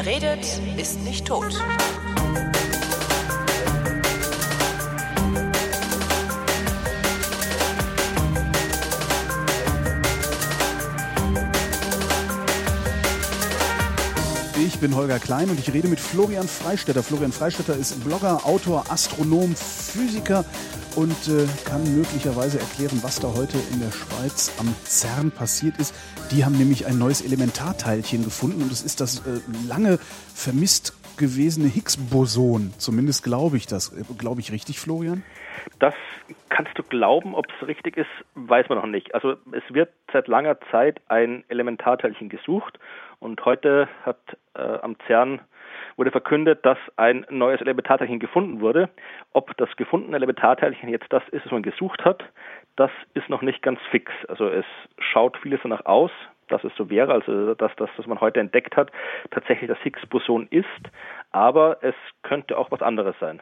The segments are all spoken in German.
Wer redet, ist nicht tot. Ich bin Holger Klein und ich rede mit Florian Freistetter. Florian Freistetter ist Blogger, Autor, Astronom, Physiker und äh, kann möglicherweise erklären, was da heute in der Schweiz am CERN passiert ist. Die haben nämlich ein neues Elementarteilchen gefunden und es ist das äh, lange vermisst gewesene Higgs-Boson. Zumindest glaube ich das. Äh, glaube ich richtig, Florian? Das kannst du glauben, ob es richtig ist, weiß man noch nicht. Also es wird seit langer Zeit ein Elementarteilchen gesucht und heute hat äh, am CERN wurde verkündet, dass ein neues Elementarteilchen gefunden wurde. Ob das gefundene Elementarteilchen jetzt das ist, was man gesucht hat, das ist noch nicht ganz fix. Also es schaut vieles danach aus, dass es so wäre, also dass das, was man heute entdeckt hat, tatsächlich das Higgs-Boson ist, aber es könnte auch was anderes sein.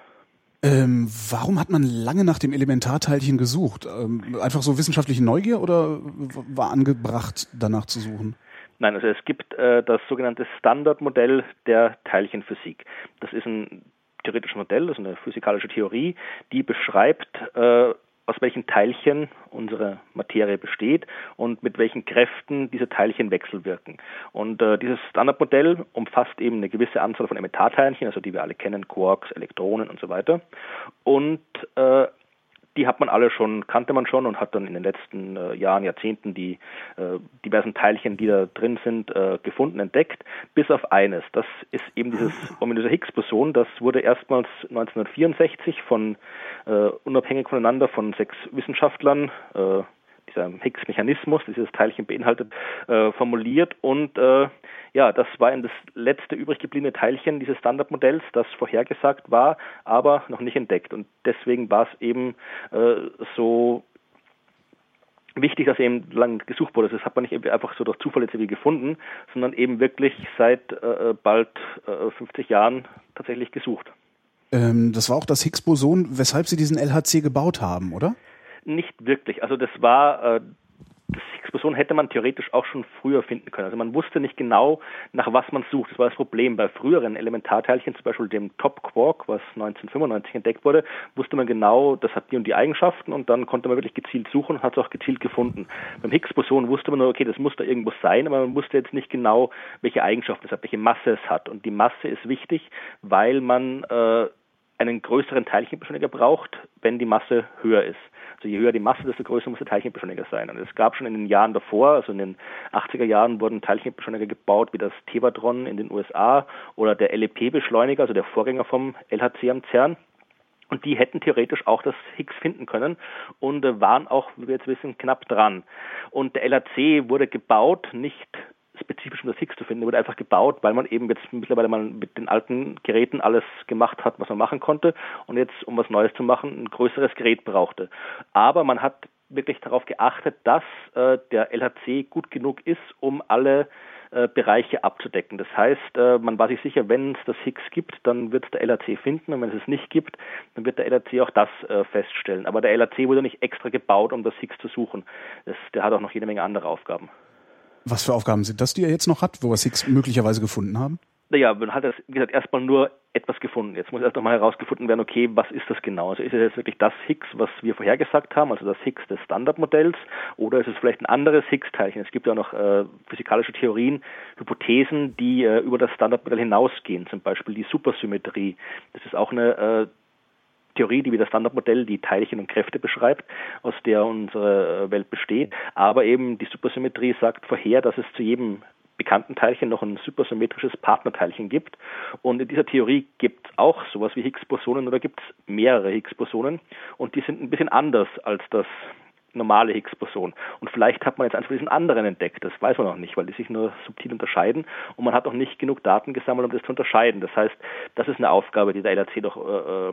Ähm, warum hat man lange nach dem Elementarteilchen gesucht? Ähm, einfach so wissenschaftliche Neugier oder war angebracht, danach zu suchen? Nein, also es gibt äh, das sogenannte Standardmodell der Teilchenphysik. Das ist ein theoretisches Modell, das ist eine physikalische Theorie, die beschreibt, äh, aus welchen Teilchen unsere Materie besteht und mit welchen Kräften diese Teilchen wechselwirken. Und äh, dieses Standardmodell umfasst eben eine gewisse Anzahl von Elementarteilchen, also die wir alle kennen, Quarks, Elektronen und so weiter. Und äh, die hat man alle schon, kannte man schon und hat dann in den letzten äh, Jahren, Jahrzehnten die äh, diversen Teilchen, die da drin sind, äh, gefunden, entdeckt, bis auf eines. Das ist eben dieses ominöse Higgs-Boson. Das wurde erstmals 1964 von äh, unabhängig voneinander von sechs Wissenschaftlern äh, dieser Higgs-Mechanismus, dieses Teilchen beinhaltet, äh, formuliert. Und äh, ja, das war das letzte übrig gebliebene Teilchen dieses Standardmodells, das vorhergesagt war, aber noch nicht entdeckt. Und deswegen war es eben äh, so wichtig, dass eben lang gesucht wurde. Das hat man nicht einfach so durch Zufall jetzt irgendwie gefunden, sondern eben wirklich seit äh, bald äh, 50 Jahren tatsächlich gesucht. Ähm, das war auch das Higgs-Boson, weshalb Sie diesen LHC gebaut haben, oder? Nicht wirklich. Also das war äh, das Higgs-Boson hätte man theoretisch auch schon früher finden können. Also man wusste nicht genau, nach was man sucht. Das war das Problem. Bei früheren Elementarteilchen, zum Beispiel dem Top Quark, was 1995 entdeckt wurde, wusste man genau, das hat die und die Eigenschaften und dann konnte man wirklich gezielt suchen und hat es auch gezielt gefunden. Beim Higgs-Boson wusste man nur, okay, das muss da irgendwo sein, aber man wusste jetzt nicht genau, welche Eigenschaften es hat, welche Masse es hat. Und die Masse ist wichtig, weil man äh, einen größeren Teilchenbeschleuniger braucht, wenn die Masse höher ist. Also je höher die Masse, desto größer muss der Teilchenbeschleuniger sein. Und es gab schon in den Jahren davor, also in den 80er Jahren, wurden Teilchenbeschleuniger gebaut, wie das Tevatron in den USA oder der LEP-Beschleuniger, also der Vorgänger vom LHC am CERN. Und die hätten theoretisch auch das Higgs finden können und äh, waren auch, wie wir jetzt wissen, knapp dran. Und der LHC wurde gebaut, nicht spezifisch um das Higgs zu finden. Der wurde einfach gebaut, weil man eben jetzt mittlerweile mal mit den alten Geräten alles gemacht hat, was man machen konnte und jetzt, um was Neues zu machen, ein größeres Gerät brauchte. Aber man hat wirklich darauf geachtet, dass äh, der LHC gut genug ist, um alle äh, Bereiche abzudecken. Das heißt, äh, man war sich sicher, wenn es das Higgs gibt, dann wird es der LHC finden und wenn es es nicht gibt, dann wird der LHC auch das äh, feststellen. Aber der LHC wurde nicht extra gebaut, um das Higgs zu suchen. Das, der hat auch noch jede Menge andere Aufgaben. Was für Aufgaben sind das, die er jetzt noch hat, wo wir Higgs möglicherweise gefunden haben? Naja, man hat, wie gesagt, erstmal nur etwas gefunden. Jetzt muss erst einmal herausgefunden werden, okay, was ist das genau? Also ist es jetzt wirklich das Higgs, was wir vorhergesagt haben, also das Higgs des Standardmodells, oder ist es vielleicht ein anderes Higgs-Teilchen? Es gibt ja noch äh, physikalische Theorien, Hypothesen, die äh, über das Standardmodell hinausgehen, zum Beispiel die Supersymmetrie. Das ist auch eine äh, Theorie, die wie das Standardmodell die Teilchen und Kräfte beschreibt, aus der unsere Welt besteht. Aber eben die Supersymmetrie sagt vorher, dass es zu jedem bekannten Teilchen noch ein supersymmetrisches Partnerteilchen gibt. Und in dieser Theorie gibt es auch sowas wie Higgs-Bosonen oder gibt es mehrere Higgs-Bosonen und die sind ein bisschen anders als das normale Higgs-Boson. Und vielleicht hat man jetzt von diesen anderen entdeckt. Das weiß man noch nicht, weil die sich nur subtil unterscheiden und man hat noch nicht genug Daten gesammelt, um das zu unterscheiden. Das heißt, das ist eine Aufgabe, die der LRC doch äh, äh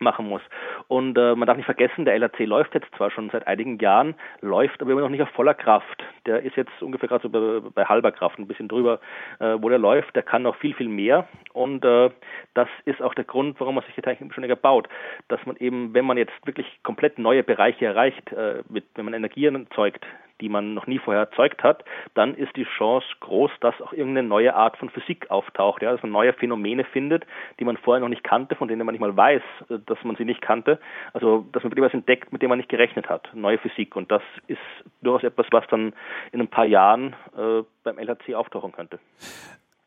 machen muss. Und äh, man darf nicht vergessen, der LRC läuft jetzt zwar schon seit einigen Jahren, läuft aber immer noch nicht auf voller Kraft. Der ist jetzt ungefähr gerade so bei, bei, halber Kraft, ein bisschen drüber, äh, wo der läuft. Der kann noch viel, viel mehr. Und äh, das ist auch der Grund, warum man sich die Teilchenbeschleuniger baut. Dass man eben, wenn man jetzt wirklich komplett neue Bereiche erreicht, äh, mit, wenn man Energien erzeugt, die man noch nie vorher erzeugt hat, dann ist die Chance groß, dass auch irgendeine neue Art von Physik auftaucht, ja, dass man neue Phänomene findet, die man vorher noch nicht kannte, von denen man nicht mal weiß, äh, dass man sie nicht kannte. Also, dass man wirklich was entdeckt, mit dem man nicht gerechnet hat. Neue Physik. Und das ist durchaus etwas, was dann in ein paar Jahren äh, beim LHC auftauchen könnte.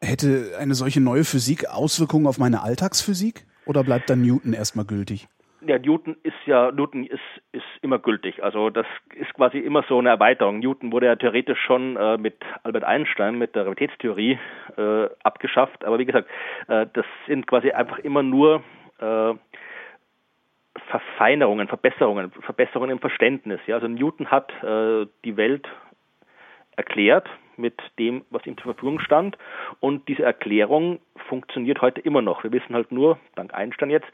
Hätte eine solche neue Physik Auswirkungen auf meine Alltagsphysik? Oder bleibt dann Newton erstmal gültig? Ja, Newton ist ja, Newton ist, ist immer gültig. Also das ist quasi immer so eine Erweiterung. Newton wurde ja theoretisch schon äh, mit Albert Einstein, mit der Realitätstheorie äh, abgeschafft. Aber wie gesagt, äh, das sind quasi einfach immer nur äh, Verfeinerungen, Verbesserungen, Verbesserungen im Verständnis. Ja? Also Newton hat äh, die Welt erklärt mit dem, was ihm zur Verfügung stand. Und diese Erklärung funktioniert heute immer noch. Wir wissen halt nur, dank Einstein jetzt,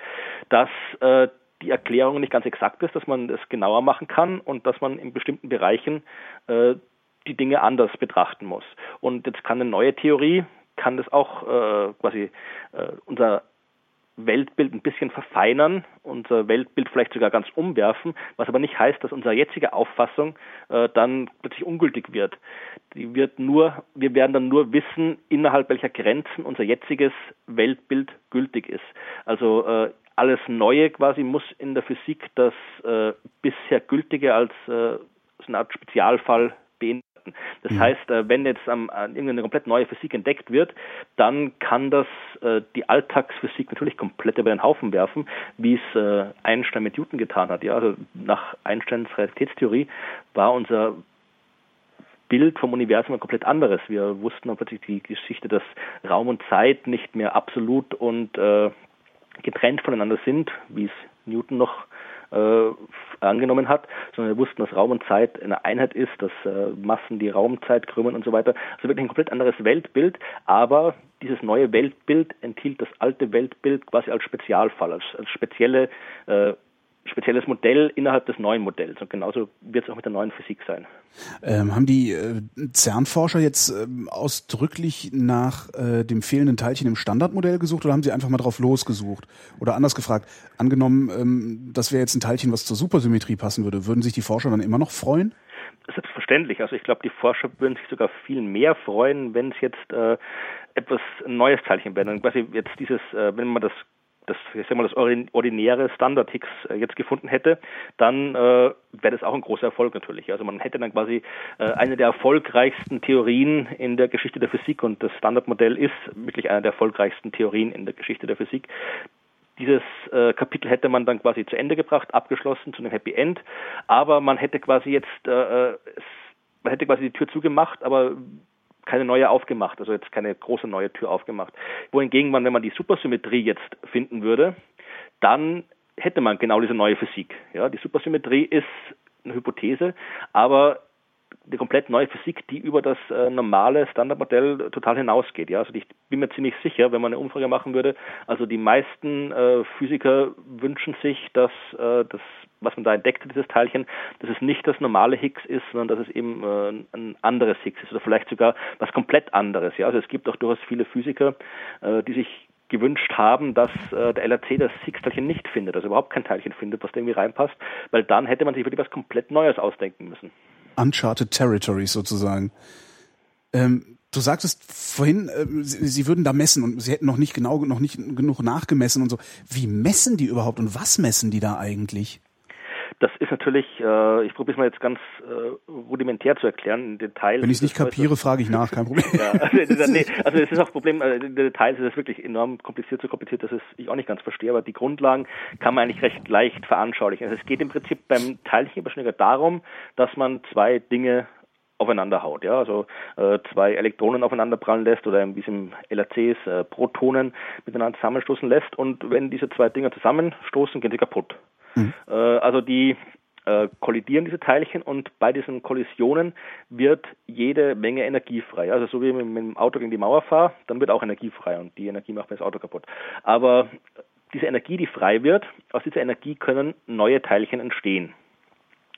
dass äh, die Erklärung nicht ganz exakt ist, dass man es genauer machen kann und dass man in bestimmten Bereichen äh, die Dinge anders betrachten muss. Und jetzt kann eine neue Theorie, kann das auch äh, quasi äh, unser Weltbild ein bisschen verfeinern, unser Weltbild vielleicht sogar ganz umwerfen, was aber nicht heißt, dass unsere jetzige Auffassung äh, dann plötzlich ungültig wird. Die wird nur, wir werden dann nur wissen, innerhalb welcher Grenzen unser jetziges Weltbild gültig ist. Also äh, alles Neue quasi muss in der Physik das äh, bisher Gültige als äh, so eine Art Spezialfall beinhalten. Das mhm. heißt, äh, wenn jetzt irgendeine komplett neue Physik entdeckt wird, dann kann das äh, die Alltagsphysik natürlich komplett über den Haufen werfen, wie es äh, Einstein mit Newton getan hat. Ja, also nach Einsteins Realitätstheorie war unser Bild vom Universum ein komplett anderes. Wir wussten dann plötzlich die Geschichte, dass Raum und Zeit nicht mehr absolut und äh, getrennt voneinander sind, wie es Newton noch äh, angenommen hat, sondern wir wussten, dass Raum und Zeit eine Einheit ist, dass äh, Massen die Raumzeit krümmen und so weiter. Also wirklich ein komplett anderes Weltbild, aber dieses neue Weltbild enthielt das alte Weltbild quasi als Spezialfall, als, als spezielle äh, spezielles Modell innerhalb des neuen Modells. Und genauso wird es auch mit der neuen Physik sein. Ähm, haben die äh, CERN-Forscher jetzt ähm, ausdrücklich nach äh, dem fehlenden Teilchen im Standardmodell gesucht oder haben sie einfach mal drauf losgesucht? Oder anders gefragt, angenommen, ähm, das wäre jetzt ein Teilchen, was zur Supersymmetrie passen würde, würden sich die Forscher dann immer noch freuen? Selbstverständlich. Also ich glaube, die Forscher würden sich sogar viel mehr freuen, wenn es jetzt äh, etwas neues Teilchen wäre. Dann quasi jetzt dieses, äh, wenn man das das, ich sag mal, das ordinäre Standard-Higgs äh, jetzt gefunden hätte, dann äh, wäre das auch ein großer Erfolg natürlich. Also man hätte dann quasi äh, eine der erfolgreichsten Theorien in der Geschichte der Physik und das Standardmodell ist wirklich eine der erfolgreichsten Theorien in der Geschichte der Physik. Dieses äh, Kapitel hätte man dann quasi zu Ende gebracht, abgeschlossen zu einem Happy End, aber man hätte quasi jetzt, äh, äh man hätte quasi die Tür zugemacht, aber keine neue aufgemacht, also jetzt keine große neue Tür aufgemacht. Wohingegen man, wenn man die Supersymmetrie jetzt finden würde, dann hätte man genau diese neue Physik. Ja, die Supersymmetrie ist eine Hypothese, aber eine komplett neue Physik, die über das äh, normale Standardmodell total hinausgeht. Ja, also ich bin mir ziemlich sicher, wenn man eine Umfrage machen würde, also die meisten äh, Physiker wünschen sich, dass äh, das, was man da entdeckt hat, dieses Teilchen, dass es nicht das normale Higgs ist, sondern dass es eben äh, ein anderes Higgs ist oder vielleicht sogar was komplett anderes. Ja, also es gibt auch durchaus viele Physiker, äh, die sich gewünscht haben, dass äh, der LRC das Higgs-Teilchen nicht findet, also überhaupt kein Teilchen findet, was da irgendwie reinpasst, weil dann hätte man sich wirklich was komplett Neues ausdenken müssen. Uncharted Territories sozusagen. Ähm, du sagtest vorhin, äh, sie, sie, würden da messen und sie hätten noch nicht genau, noch nicht genug nachgemessen und so. Wie messen die überhaupt und was messen die da eigentlich? Das ist natürlich, äh, ich probiere es mal jetzt ganz äh, rudimentär zu erklären, in Details. Wenn ich es nicht kapiere, frage ich nach, kein Problem. ja, also, nee, also es ist auch ein Problem, äh, in Details ist es wirklich enorm kompliziert, so kompliziert, dass es ich auch nicht ganz verstehe, aber die Grundlagen kann man eigentlich recht leicht veranschaulichen. Also es geht im Prinzip beim Teilchenüberschläger darum, dass man zwei Dinge aufeinander haut, ja, also äh, zwei Elektronen aufeinander prallen lässt oder im LRC ist, äh, Protonen miteinander zusammenstoßen lässt und wenn diese zwei Dinge zusammenstoßen, gehen sie kaputt. Mhm. Äh, also die äh, kollidieren diese Teilchen und bei diesen Kollisionen wird jede Menge Energie frei. Also so wie ich mit dem Auto gegen die Mauer fahre, dann wird auch Energie frei und die Energie macht mir das Auto kaputt. Aber diese Energie, die frei wird, aus dieser Energie können neue Teilchen entstehen.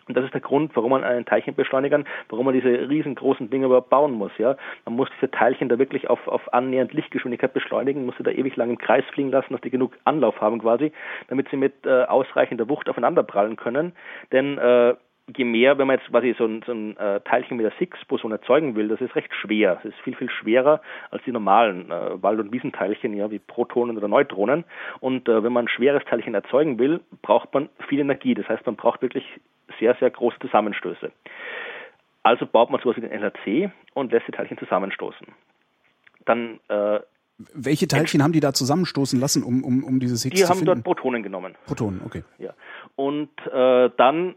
Und das ist der Grund, warum man einen Teilchenbeschleunigern, warum man diese riesengroßen Dinge überhaupt bauen muss. Ja, man muss diese Teilchen da wirklich auf, auf annähernd Lichtgeschwindigkeit beschleunigen, muss sie da ewig lang im Kreis fliegen lassen, dass die genug Anlauf haben quasi, damit sie mit äh, ausreichender Wucht aufeinander prallen können. Denn äh, je mehr, wenn man jetzt quasi so ein, so ein äh, Teilchen mit der Higgs-Boson erzeugen will, das ist recht schwer. Das ist viel, viel schwerer als die normalen äh, Wald- und Wiesenteilchen, ja, wie Protonen oder Neutronen. Und äh, wenn man ein schweres Teilchen erzeugen will, braucht man viel Energie. Das heißt, man braucht wirklich sehr, sehr große Zusammenstöße. Also baut man sowas wie den LHC und lässt die Teilchen zusammenstoßen. Dann äh, welche Teilchen haben die da zusammenstoßen lassen, um, um, um dieses Higgs die zu finden? Die haben dort Protonen genommen. Protonen, okay. Ja. Und äh, dann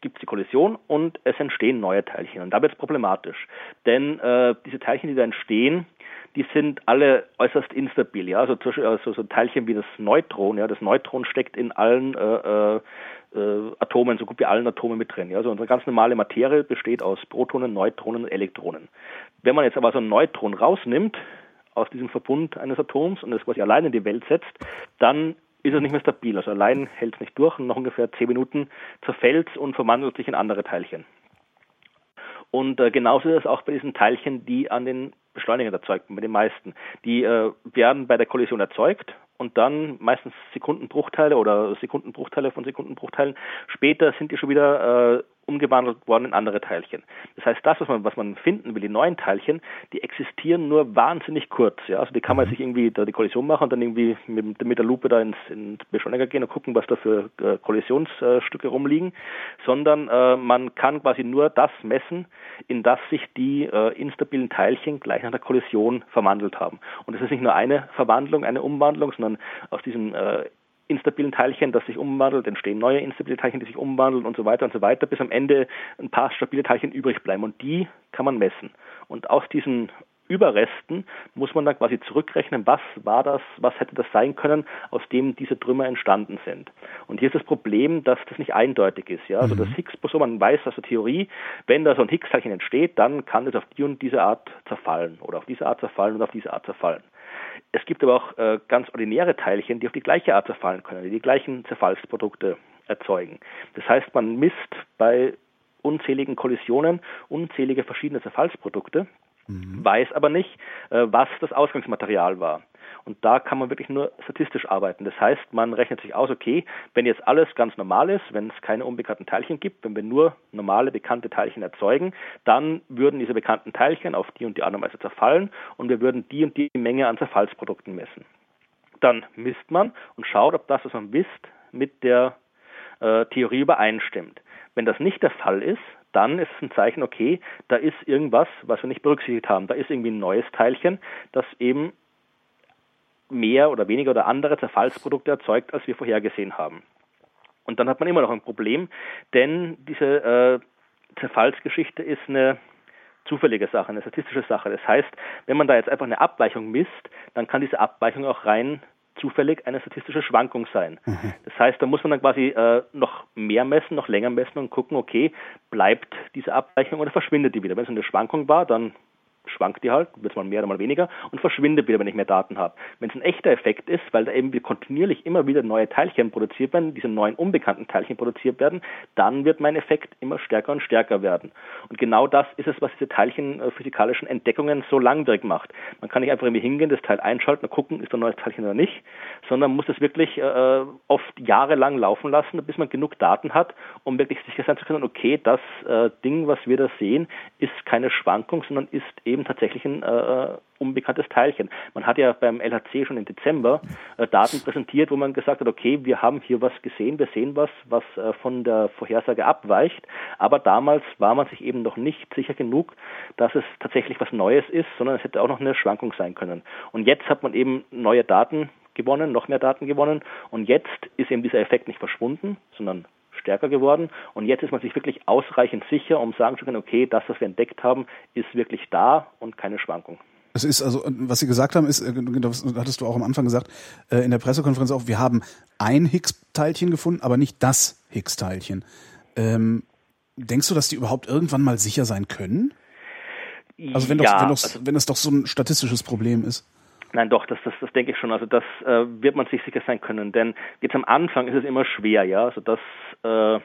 gibt es die Kollision und es entstehen neue Teilchen. Und da wird es problematisch. Denn äh, diese Teilchen, die da entstehen, die sind alle äußerst instabil. Ja? Also, also so Teilchen wie das Neutron. Ja? Das Neutron steckt in allen äh, äh, äh, Atomen, so gut wie allen Atomen mit drin. Ja? Also unsere ganz normale Materie besteht aus Protonen, Neutronen und Elektronen. Wenn man jetzt aber so ein Neutron rausnimmt aus diesem Verbund eines Atoms und es quasi allein in die Welt setzt, dann ist es nicht mehr stabil. Also allein hält es nicht durch und nach ungefähr zehn Minuten zerfällt es und verwandelt sich in andere Teilchen. Und äh, genauso ist es auch bei diesen Teilchen, die an den Beschleunigern erzeugt bei den meisten. Die äh, werden bei der Kollision erzeugt und dann meistens Sekundenbruchteile oder Sekundenbruchteile von Sekundenbruchteilen. Später sind die schon wieder äh, umgewandelt worden in andere Teilchen. Das heißt, das, was man, was man finden will, die neuen Teilchen, die existieren nur wahnsinnig kurz. Ja? Also die kann man mhm. sich irgendwie da die Kollision machen und dann irgendwie mit, mit der Lupe da ins, ins Beschleuniger gehen und gucken, was da für äh, Kollisionsstücke rumliegen, sondern äh, man kann quasi nur das messen, in das sich die äh, instabilen Teilchen gleich nach der Kollision verwandelt haben. Und das ist nicht nur eine Verwandlung, eine Umwandlung, sondern aus diesem äh, instabilen Teilchen, das sich umwandelt, entstehen neue instabile Teilchen, die sich umwandeln und so weiter und so weiter, bis am Ende ein paar stabile Teilchen übrig bleiben. Und die kann man messen. Und aus diesen Überresten muss man dann quasi zurückrechnen, was war das, was hätte das sein können, aus dem diese Trümmer entstanden sind. Und hier ist das Problem, dass das nicht eindeutig ist. Ja? Also mhm. das Higgs-Boson, man weiß aus der Theorie, wenn da so ein Higgs-Teilchen entsteht, dann kann es auf die und diese Art zerfallen oder auf diese Art zerfallen und auf diese Art zerfallen. Es gibt aber auch äh, ganz ordinäre Teilchen, die auf die gleiche Art zerfallen können, die die gleichen Zerfallsprodukte erzeugen. Das heißt, man misst bei unzähligen Kollisionen unzählige verschiedene Zerfallsprodukte, mhm. weiß aber nicht, äh, was das Ausgangsmaterial war. Und da kann man wirklich nur statistisch arbeiten. Das heißt, man rechnet sich aus, okay, wenn jetzt alles ganz normal ist, wenn es keine unbekannten Teilchen gibt, wenn wir nur normale bekannte Teilchen erzeugen, dann würden diese bekannten Teilchen auf die und die und Weise zerfallen und wir würden die und die Menge an Zerfallsprodukten messen. Dann misst man und schaut, ob das, was man misst, mit der äh, Theorie übereinstimmt. Wenn das nicht der Fall ist, dann ist es ein Zeichen, okay, da ist irgendwas, was wir nicht berücksichtigt haben. Da ist irgendwie ein neues Teilchen, das eben mehr oder weniger oder andere Zerfallsprodukte erzeugt, als wir vorhergesehen haben. Und dann hat man immer noch ein Problem, denn diese äh, Zerfallsgeschichte ist eine zufällige Sache, eine statistische Sache. Das heißt, wenn man da jetzt einfach eine Abweichung misst, dann kann diese Abweichung auch rein zufällig eine statistische Schwankung sein. Mhm. Das heißt, da muss man dann quasi äh, noch mehr messen, noch länger messen und gucken, okay, bleibt diese Abweichung oder verschwindet die wieder. Wenn es eine Schwankung war, dann schwankt die halt, wird mal mehr oder mal weniger und verschwindet wieder, wenn ich mehr Daten habe. Wenn es ein echter Effekt ist, weil da eben kontinuierlich immer wieder neue Teilchen produziert werden, diese neuen unbekannten Teilchen produziert werden, dann wird mein Effekt immer stärker und stärker werden. Und genau das ist es, was diese teilchenphysikalischen Entdeckungen so langwierig macht. Man kann nicht einfach irgendwie hingehen, das Teil einschalten und gucken, ist da ein neues Teilchen oder nicht, sondern muss es wirklich äh, oft jahrelang laufen lassen, bis man genug Daten hat, um wirklich sicher sein zu können, okay, das äh, Ding, was wir da sehen, ist keine Schwankung, sondern ist eben eben tatsächlich ein äh, unbekanntes Teilchen. Man hat ja beim LHC schon im Dezember äh, Daten präsentiert, wo man gesagt hat, okay, wir haben hier was gesehen, wir sehen was, was äh, von der Vorhersage abweicht, aber damals war man sich eben noch nicht sicher genug, dass es tatsächlich was Neues ist, sondern es hätte auch noch eine Schwankung sein können. Und jetzt hat man eben neue Daten gewonnen, noch mehr Daten gewonnen und jetzt ist eben dieser Effekt nicht verschwunden, sondern stärker geworden. Und jetzt ist man sich wirklich ausreichend sicher, um sagen zu können, okay, das, was wir entdeckt haben, ist wirklich da und keine Schwankung. Das ist also, was Sie gesagt haben, ist, äh, das hattest du auch am Anfang gesagt, äh, in der Pressekonferenz auch, wir haben ein Higgs-Teilchen gefunden, aber nicht das Higgs-Teilchen. Ähm, denkst du, dass die überhaupt irgendwann mal sicher sein können? Also wenn, doch, ja, wenn, doch, also, wenn es doch so ein statistisches Problem ist. Nein, doch, das, das, das denke ich schon. Also das äh, wird man sich sicher sein können, denn jetzt am Anfang ist es immer schwer, ja. Also das äh,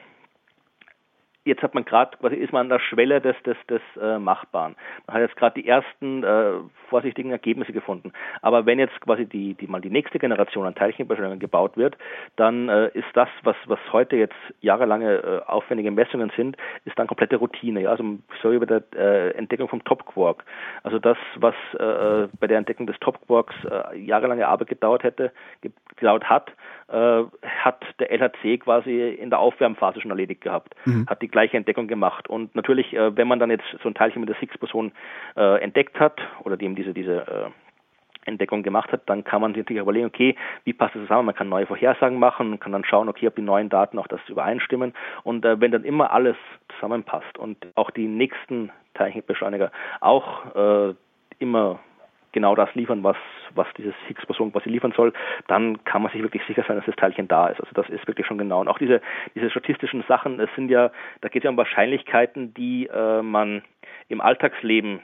jetzt hat man gerade, quasi ist man an der Schwelle des, des, des äh, Machbaren. Man hat jetzt gerade die ersten äh, vorsichtigen Ergebnisse gefunden. Aber wenn jetzt quasi die, die mal die nächste Generation an Teilchenbeschleunigern gebaut wird, dann äh, ist das, was, was heute jetzt jahrelange äh, aufwendige Messungen sind, ist dann komplette Routine. Ja? Also so wie bei der äh, Entdeckung vom Top Quark. Also das, was äh, bei der Entdeckung des Top Quarks äh, jahrelange Arbeit gedauert hätte, gedauert hat, äh, hat der LHC quasi in der Aufwärmphase schon erledigt gehabt, mhm. hat die gleiche Entdeckung gemacht. Und natürlich, äh, wenn man dann jetzt so ein Teilchen mit der Higgs-Boson äh, entdeckt hat oder dem diese, diese äh, Entdeckung gemacht hat, dann kann man sich natürlich überlegen, okay, wie passt das zusammen? Man kann neue Vorhersagen machen kann dann schauen, okay, ob die neuen Daten auch das übereinstimmen. Und äh, wenn dann immer alles zusammenpasst und auch die nächsten Teilchenbeschleuniger auch äh, immer genau das liefern, was, was dieses Higgs-Boson quasi liefern soll, dann kann man sich wirklich sicher sein, dass das Teilchen da ist. Also das ist wirklich schon genau. Und auch diese, diese statistischen Sachen, es sind ja, da geht es ja um Wahrscheinlichkeiten, die äh, man im Alltagsleben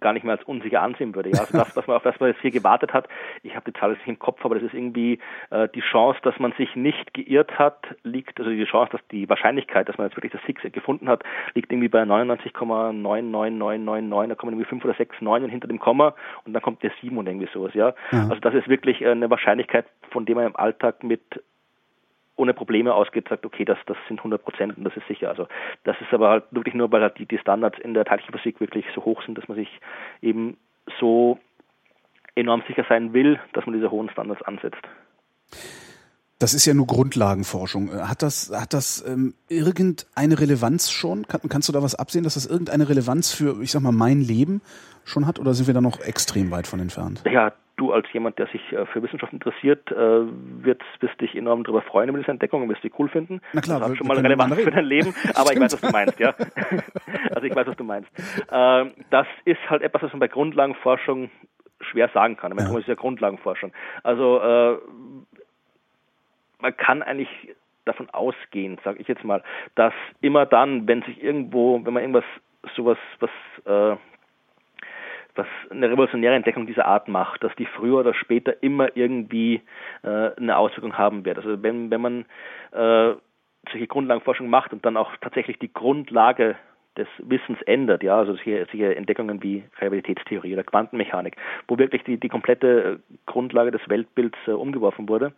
gar nicht mehr als unsicher ansehen würde. Ja, also das, was man auf das man jetzt hier gewartet hat, ich habe die Zahl jetzt nicht im Kopf, aber das ist irgendwie äh, die Chance, dass man sich nicht geirrt hat, liegt, also die Chance, dass die Wahrscheinlichkeit, dass man jetzt wirklich das Higgs gefunden hat, liegt irgendwie bei 99,99999, da kommen irgendwie 5 oder 6 Neunen hinter dem Komma und dann kommt der 7 und irgendwie sowas, ja. ja. Also das ist wirklich eine Wahrscheinlichkeit, von der man im Alltag mit ohne Probleme ausgeht, sagt, okay, das, das sind 100 Prozent und das ist sicher. Also das ist aber halt wirklich nur, weil halt die, die Standards in der Teilchenphysik wirklich so hoch sind, dass man sich eben so enorm sicher sein will, dass man diese hohen Standards ansetzt. Das ist ja nur Grundlagenforschung. Hat das, hat das ähm, irgendeine Relevanz schon? Kann, kannst du da was absehen, dass das irgendeine Relevanz für, ich sag mal, mein Leben schon hat oder sind wir da noch extrem weit von entfernt? Ja, du als jemand, der sich äh, für Wissenschaft interessiert, äh, wirst, wirst dich enorm darüber freuen über diese Entdeckung und wirst sie cool finden. Na klar, das hat schon mal Relevanz für dein Leben, aber ich weiß, was du meinst, ja. also ich weiß, was du meinst. Ähm, das ist halt etwas, was man bei Grundlagenforschung schwer sagen kann. Ich meine, ja. ist ja Grundlagenforschung. Also äh, man kann eigentlich davon ausgehen, sage ich jetzt mal, dass immer dann, wenn sich irgendwo, wenn man irgendwas sowas, was äh, was eine revolutionäre Entdeckung dieser Art macht, dass die früher oder später immer irgendwie äh, eine Auswirkung haben wird. Also wenn, wenn man äh, solche Grundlagenforschung macht und dann auch tatsächlich die Grundlage des Wissens ändert, ja, also solche, solche Entdeckungen wie Realitätstheorie oder Quantenmechanik, wo wirklich die, die komplette äh, Grundlage des Weltbilds äh, umgeworfen wurde,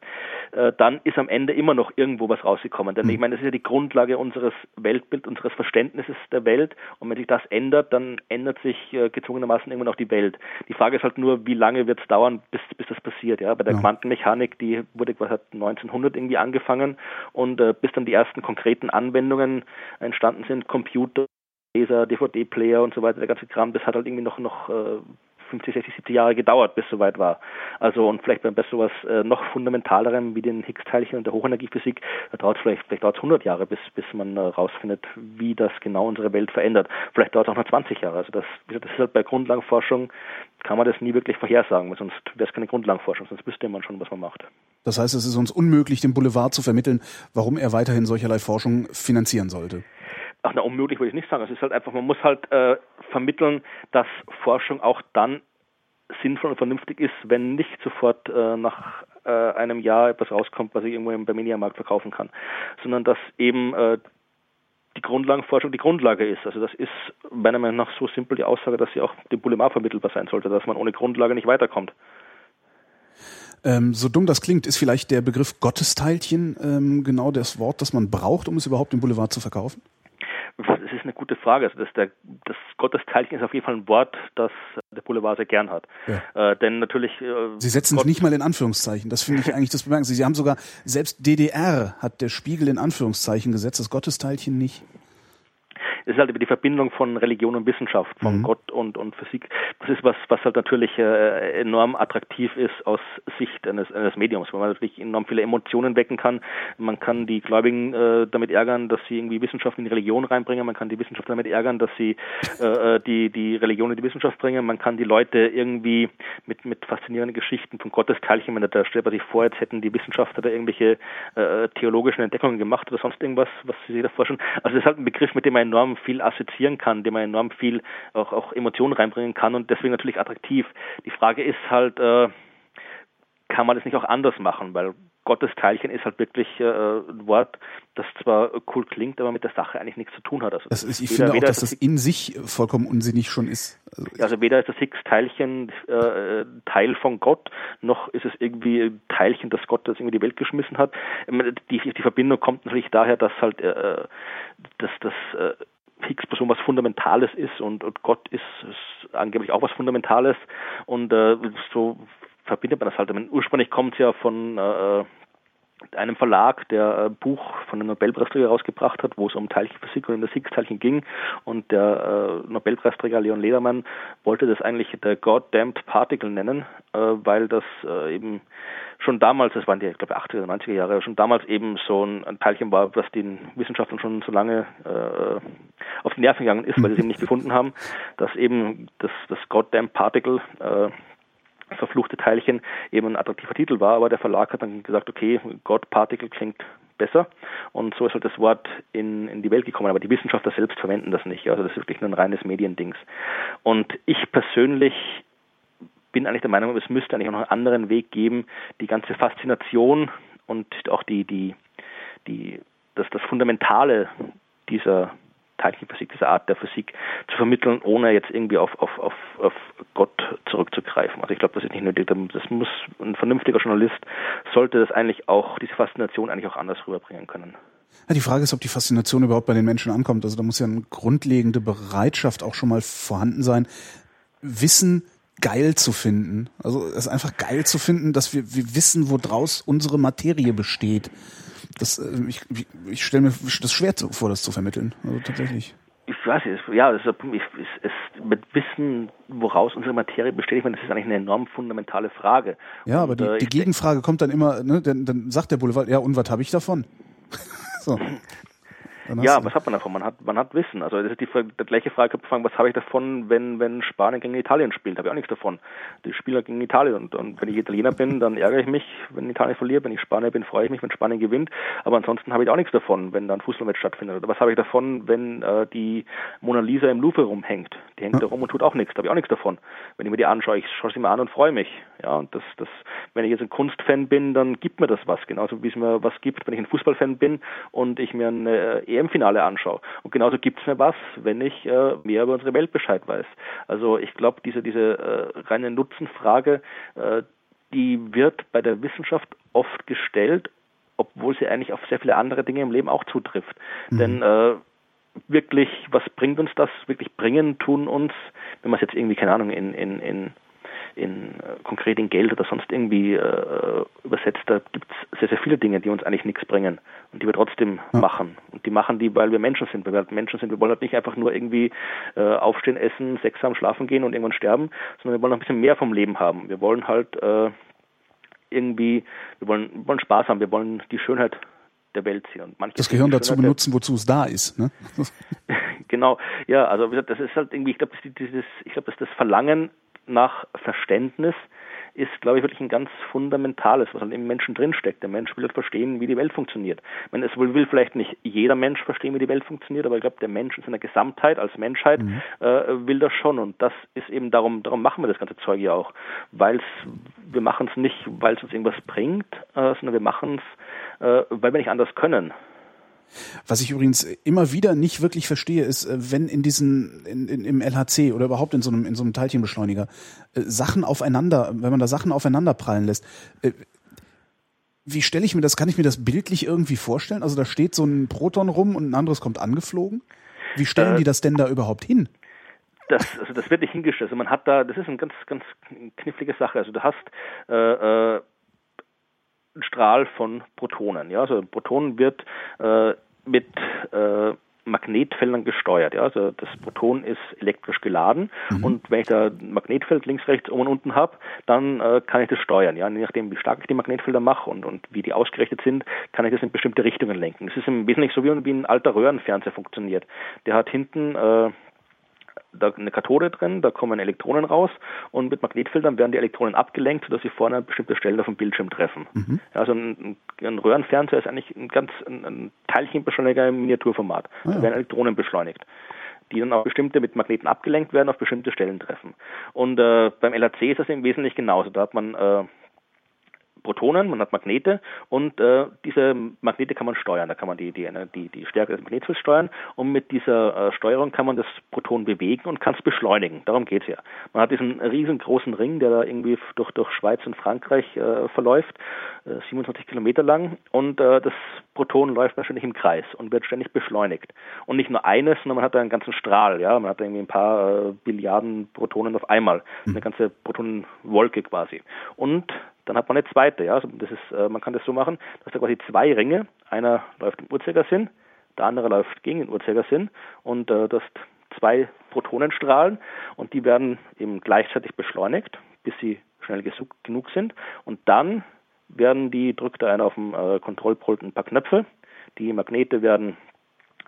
äh, dann ist am Ende immer noch irgendwo was rausgekommen. Denn mhm. ich meine, das ist ja die Grundlage unseres Weltbilds, unseres Verständnisses der Welt und wenn sich das ändert, dann ändert sich äh, gezwungenermaßen irgendwann auch die Welt. Die Frage ist halt nur, wie lange wird es dauern, bis, bis das passiert, ja. Bei der ja. Quantenmechanik, die wurde quasi 1900 irgendwie angefangen und äh, bis dann die ersten konkreten Anwendungen entstanden sind, Computer, Laser, DVD-Player und so weiter, der ganze Kram, das hat halt irgendwie noch, noch äh, 50, 60, 70 Jahre gedauert, bis soweit war. Also und vielleicht bei, sowas äh, noch fundamentalerem wie den Higgs-Teilchen und der Hochenergiephysik, da dauert es vielleicht, vielleicht dauert 100 Jahre, bis, bis man äh, rausfindet, wie das genau unsere Welt verändert. Vielleicht dauert es auch noch 20 Jahre. Also das, das ist halt bei Grundlagenforschung, kann man das nie wirklich vorhersagen, weil sonst wäre es keine Grundlagenforschung, sonst wüsste man schon, was man macht. Das heißt, es ist uns unmöglich, dem Boulevard zu vermitteln, warum er weiterhin solcherlei Forschung finanzieren sollte ach na, unmöglich würde ich nicht sagen. Es ist halt einfach, man muss halt äh, vermitteln, dass Forschung auch dann sinnvoll und vernünftig ist, wenn nicht sofort äh, nach äh, einem Jahr etwas rauskommt, was ich irgendwo beim Mediamarkt verkaufen kann, sondern dass eben äh, die Grundlagenforschung die Grundlage ist. Also das ist meiner Meinung nach so simpel die Aussage, dass sie auch dem Boulevard vermittelbar sein sollte, dass man ohne Grundlage nicht weiterkommt. Ähm, so dumm das klingt, ist vielleicht der Begriff Gottesteilchen ähm, genau das Wort, das man braucht, um es überhaupt im Boulevard zu verkaufen? Ist eine gute Frage. Also das, der, das Gottesteilchen ist auf jeden Fall ein Wort, das der Boulevard sehr gern hat. Ja. Äh, denn natürlich. Äh, Sie setzen es nicht mal in Anführungszeichen. Das finde ich eigentlich das bemerkenswert. Sie haben sogar selbst DDR hat der Spiegel in Anführungszeichen gesetzt, das Gottesteilchen nicht es ist halt über die Verbindung von Religion und Wissenschaft, von mhm. Gott und, und Physik. Das ist was, was halt natürlich äh, enorm attraktiv ist aus Sicht eines, eines Mediums, weil man natürlich enorm viele Emotionen wecken kann. Man kann die Gläubigen äh, damit ärgern, dass sie irgendwie Wissenschaft in die Religion reinbringen. Man kann die Wissenschaft damit ärgern, dass sie äh, äh die, die Religion in die Wissenschaft bringen. Man kann die Leute irgendwie mit, mit faszinierenden Geschichten von Gottesteilchen, wenn da stellt man sich vor, jetzt hätten die Wissenschaftler da irgendwelche äh, theologischen Entdeckungen gemacht oder sonst irgendwas, was sie sich da vorstellen. Also das ist halt ein Begriff, mit dem man enorm viel assoziieren kann, dem man enorm viel auch, auch Emotionen reinbringen kann und deswegen natürlich attraktiv. Die Frage ist halt, äh, kann man das nicht auch anders machen, weil Gottesteilchen ist halt wirklich äh, ein Wort, das zwar cool klingt, aber mit der Sache eigentlich nichts zu tun hat. Also das ist, ich weder, finde auch, dass das in sich vollkommen unsinnig schon ist. Also, also weder ist das Higgs-Teilchen äh, Teil von Gott, noch ist es irgendwie ein Teilchen, das Gott das irgendwie die Welt geschmissen hat. Die, die Verbindung kommt natürlich daher, dass halt äh, dass das äh, Higgs-Boson was Fundamentales ist und, und Gott ist, ist, angeblich auch was Fundamentales und äh, so verbindet man das halt. ursprünglich kommt es ja von äh, einem Verlag, der ein Buch von der Nobelpreisträger rausgebracht hat, wo es um Teilchenphysik und das Higgs-Teilchen ging. Und der äh, Nobelpreisträger Leon Ledermann wollte das eigentlich der Goddamned Particle nennen, äh, weil das äh, eben schon damals, das waren die, ich glaube, 80er, 90er Jahre, schon damals eben so ein, ein Teilchen war, was den Wissenschaftlern schon so lange äh, auf die Nerven gegangen ist, weil sie es eben nicht gefunden haben, dass eben das, das Goddamned Particle äh, verfluchte Teilchen eben ein attraktiver Titel war, aber der Verlag hat dann gesagt, okay, God Particle klingt besser. Und so ist halt das Wort in, in die Welt gekommen, aber die Wissenschaftler selbst verwenden das nicht, also das ist wirklich nur ein reines Mediendings. Und ich persönlich bin eigentlich der Meinung, es müsste eigentlich auch noch einen anderen Weg geben, die ganze Faszination und auch die, die, die, das, das Fundamentale dieser Teilchenphysik, diese Art der Physik zu vermitteln, ohne jetzt irgendwie auf, auf, auf, auf Gott zurückzugreifen. Also ich glaube, das ist nicht nötig. Das muss ein vernünftiger Journalist sollte das eigentlich auch, diese Faszination eigentlich auch anders rüberbringen können. Ja, die Frage ist, ob die Faszination überhaupt bei den Menschen ankommt. Also da muss ja eine grundlegende Bereitschaft auch schon mal vorhanden sein, Wissen geil zu finden. Also es einfach geil zu finden, dass wir, wir wissen, woraus unsere Materie besteht. Das, äh, ich, ich stelle mir das schwer vor, das zu vermitteln. Also tatsächlich. Ich weiß nicht, ja, das ist, ist, ist, mit Wissen, woraus unsere Materie besteht, ich meine, das ist eigentlich eine enorm fundamentale Frage. Ja, und, aber die, äh, die Gegenfrage kommt dann immer, ne, dann, dann sagt der Boulevard, ja, und was habe ich davon? so. Ja, was hat man davon? Man hat, man hat Wissen. Also das ist die, die gleiche Frage, was habe ich davon, wenn, wenn Spanien gegen Italien spielt? Habe ich auch nichts davon. Die spielen gegen Italien und, und wenn ich Italiener bin, dann ärgere ich mich, wenn Italien verliert. Wenn ich Spanier bin, freue ich mich, wenn Spanien gewinnt. Aber ansonsten habe ich auch nichts davon, wenn da ein Fußballmatch stattfindet. Oder was habe ich davon, wenn äh, die Mona Lisa im Louvre rumhängt? Die hängt ja. da rum und tut auch nichts. Da habe ich auch nichts davon. Wenn ich mir die anschaue, ich schaue sie mir an und freue mich. Ja, und das, das, wenn ich jetzt ein Kunstfan bin, dann gibt mir das was. Genauso wie es mir was gibt, wenn ich ein Fußballfan bin und ich mir ein EM-Finale anschaue. Und genauso gibt es mir was, wenn ich äh, mehr über unsere Welt Bescheid weiß. Also ich glaube, diese, diese äh, reine Nutzenfrage, äh, die wird bei der Wissenschaft oft gestellt, obwohl sie eigentlich auf sehr viele andere Dinge im Leben auch zutrifft. Mhm. Denn äh, wirklich, was bringt uns das? Wirklich bringen tun uns, wenn man es jetzt irgendwie, keine Ahnung, in, in, in in äh, konkret in Geld oder sonst irgendwie äh, übersetzt, da gibt es sehr, sehr viele Dinge, die uns eigentlich nichts bringen und die wir trotzdem ja. machen. Und die machen die, weil wir Menschen sind, weil wir halt Menschen sind. Wir wollen halt nicht einfach nur irgendwie äh, aufstehen, essen, sechsam schlafen gehen und irgendwann sterben, sondern wir wollen noch ein bisschen mehr vom Leben haben. Wir wollen halt äh, irgendwie, wir wollen, wir wollen Spaß haben, wir wollen die Schönheit der Welt sehen. Das Gehirn dazu benutzen, wozu es da ist. Ne? genau, ja, also wie gesagt, das ist halt irgendwie, ich glaube, dieses, ich glaube, dass das Verlangen nach Verständnis ist, glaube ich, wirklich ein ganz fundamentales, was halt im Menschen drinsteckt. Der Mensch will halt verstehen, wie die Welt funktioniert. Ich meine, es will vielleicht nicht jeder Mensch verstehen, wie die Welt funktioniert, aber ich glaube, der Mensch in seiner Gesamtheit als Menschheit mhm. äh, will das schon. Und das ist eben darum, darum machen wir das ganze Zeug ja auch. Weil wir machen es nicht, weil es uns irgendwas bringt, äh, sondern wir machen es, äh, weil wir nicht anders können. Was ich übrigens immer wieder nicht wirklich verstehe, ist, äh, wenn in diesen, in, in, im LHC oder überhaupt in so einem, in so einem Teilchenbeschleuniger äh, Sachen aufeinander, wenn man da Sachen aufeinander prallen lässt, äh, wie stelle ich mir das, kann ich mir das bildlich irgendwie vorstellen? Also da steht so ein Proton rum und ein anderes kommt angeflogen. Wie stellen äh, die das denn da überhaupt hin? Das, also das wird nicht hingestellt. Also man hat da, das ist eine ganz, ganz knifflige Sache. Also du hast äh, äh, Strahl von Protonen. Ja? Also ein Proton wird äh, mit äh, Magnetfeldern gesteuert. Ja? Also das Proton ist elektrisch geladen mhm. und wenn ich da ein Magnetfeld links, rechts, oben und unten habe, dann äh, kann ich das steuern. Ja? Je nachdem, wie stark ich die Magnetfelder mache und, und wie die ausgerichtet sind, kann ich das in bestimmte Richtungen lenken. Das ist im Wesentlichen so wie, wie ein alter Röhrenfernseher funktioniert. Der hat hinten äh, da eine Kathode drin, da kommen Elektronen raus und mit Magnetfeldern werden die Elektronen abgelenkt, sodass sie vorne an bestimmte Stellen auf dem Bildschirm treffen. Mhm. Also ein, ein, Röhrenfernseher ist eigentlich ein ganz ein, ein Teilchenbeschleuniger im Miniaturformat. Ah, ja. Da werden Elektronen beschleunigt die dann auf bestimmte mit Magneten abgelenkt werden, auf bestimmte Stellen treffen. Und äh, beim LHC ist das im Wesentlichen genauso. Da hat man äh, Protonen, man hat Magnete und äh, diese Magnete kann man steuern. Da kann man die, die, die, die Stärke des Magnetfelds steuern und mit dieser äh, Steuerung kann man das Proton bewegen und kann es beschleunigen. Darum geht's ja. Man hat diesen riesengroßen Ring, der da irgendwie durch, durch Schweiz und Frankreich äh, verläuft, äh, 27 Kilometer lang und äh, das Proton läuft wahrscheinlich im Kreis und wird ständig beschleunigt. Und nicht nur eines, sondern man hat da einen ganzen Strahl. Ja, Man hat da irgendwie ein paar äh, Billiarden Protonen auf einmal. Eine hm. ganze Protonenwolke quasi. Und dann hat man eine zweite. Ja, also das ist, äh, man kann das so machen, dass da quasi zwei Ringe, einer läuft im Uhrzeigersinn, der andere läuft gegen den Uhrzeigersinn. Und äh, das zwei Protonenstrahlen. Und die werden eben gleichzeitig beschleunigt, bis sie schnell genug sind. Und dann werden die, drückt da einer auf dem äh, Kontrollpult ein paar Knöpfe, die Magnete werden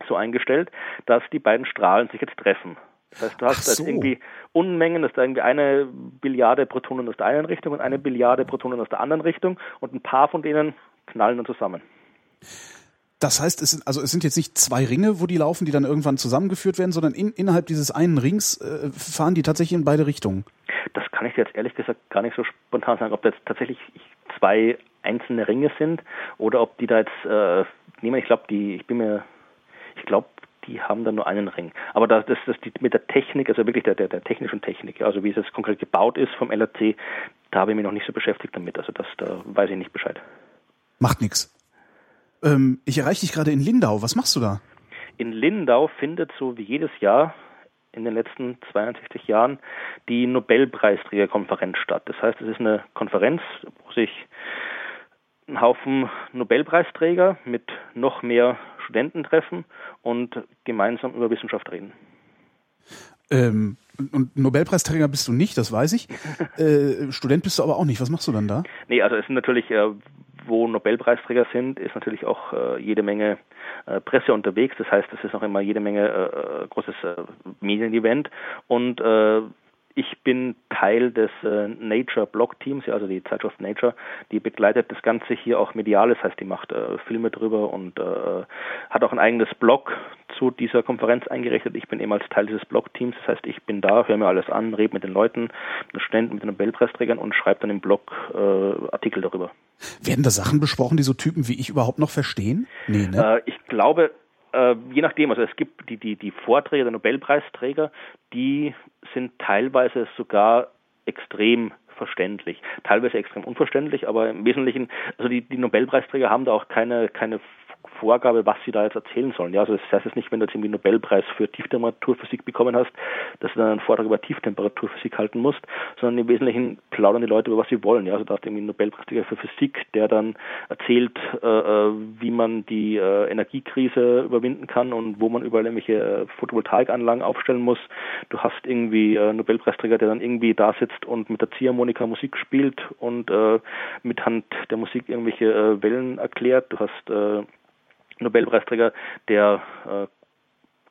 so eingestellt, dass die beiden Strahlen sich jetzt treffen. Das heißt, du hast so. jetzt irgendwie Unmengen, das ist da irgendwie eine Billiarde Protonen aus der einen Richtung und eine Billiarde Protonen aus der anderen Richtung und ein paar von denen knallen dann zusammen. Das heißt, es sind, also es sind jetzt nicht zwei Ringe, wo die laufen, die dann irgendwann zusammengeführt werden, sondern in, innerhalb dieses einen Rings äh, fahren die tatsächlich in beide Richtungen. Das kann ich jetzt ehrlich gesagt gar nicht so spontan sagen, ob das tatsächlich zwei einzelne Ringe sind oder ob die da jetzt, äh, nehmen, ich glaube, die, ich bin mir, ich glaube, die haben dann nur einen Ring. Aber das, das, das die, mit der Technik, also wirklich der, der, der technischen Technik, also wie es jetzt konkret gebaut ist vom LRC, da habe ich mich noch nicht so beschäftigt damit. Also das, da weiß ich nicht Bescheid. Macht nichts. Ähm, ich erreiche dich gerade in Lindau. Was machst du da? In Lindau findet so wie jedes Jahr in den letzten 62 Jahren die Nobelpreisträgerkonferenz statt. Das heißt, es ist eine Konferenz, wo sich ein Haufen Nobelpreisträger mit noch mehr Studenten treffen und gemeinsam über Wissenschaft reden. Ähm, und Nobelpreisträger bist du nicht, das weiß ich. äh, Student bist du aber auch nicht. Was machst du dann da? Nee, also es sind natürlich, äh, wo Nobelpreisträger sind, ist natürlich auch äh, jede Menge äh, Presse unterwegs. Das heißt, es ist auch immer jede Menge äh, äh, großes Medienevent. Und ich bin Teil des äh, Nature Blog Teams, also die Zeitschrift Nature, die begleitet das Ganze hier auch medial, das heißt, die macht äh, Filme drüber und äh, hat auch ein eigenes Blog zu dieser Konferenz eingerichtet. Ich bin ebenfalls Teil dieses Blog Teams, das heißt, ich bin da, höre mir alles an, rede mit den Leuten, mit den Studenten, mit den Nobelpreisträgern und schreibe dann im Blog äh, Artikel darüber. Werden da Sachen besprochen, die so Typen wie ich überhaupt noch verstehen? Nee, ne? Äh, ich glaube, äh, je nachdem, also es gibt die, die, die Vorträge der Nobelpreisträger, die sind teilweise sogar extrem verständlich, teilweise extrem unverständlich, aber im Wesentlichen, also die, die Nobelpreisträger haben da auch keine, keine Vorgabe, was sie da jetzt erzählen sollen. Ja, also das heißt jetzt nicht, wenn du jetzt irgendwie einen Nobelpreis für Tieftemperaturphysik bekommen hast, dass du dann einen Vortrag über Tieftemperaturphysik halten musst, sondern im Wesentlichen plaudern die Leute über was sie wollen. Ja, also da hast du irgendwie einen Nobelpreisträger für Physik, der dann erzählt, äh, äh, wie man die äh, Energiekrise überwinden kann und wo man überall irgendwelche äh, Photovoltaikanlagen aufstellen muss. Du hast irgendwie äh, Nobelpreisträger, der dann irgendwie da sitzt und mit der Ziehharmonika Musik spielt und äh, mit Hand der Musik irgendwelche äh, Wellen erklärt. Du hast Nobelpreisträger, der äh,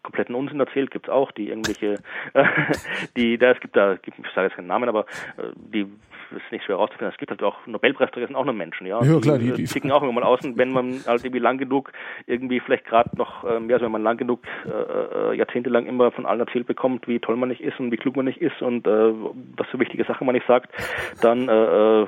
kompletten Unsinn erzählt, gibt's auch, die irgendwelche, äh, die, da, es gibt da, ich sage jetzt keinen Namen, aber äh, die ist nicht schwer herauszufinden. Es gibt halt auch Nobelpreisträger sind auch nur Menschen, ja. Ja, klar, die, die ticken auch irgendwann aus, und wenn man halt irgendwie lang genug, irgendwie vielleicht gerade noch, ähm, ja, also wenn man lang genug äh, äh, jahrzehntelang immer von allen erzählt bekommt, wie toll man nicht ist und wie klug man nicht ist und äh, was für wichtige Sachen man nicht sagt, dann äh, äh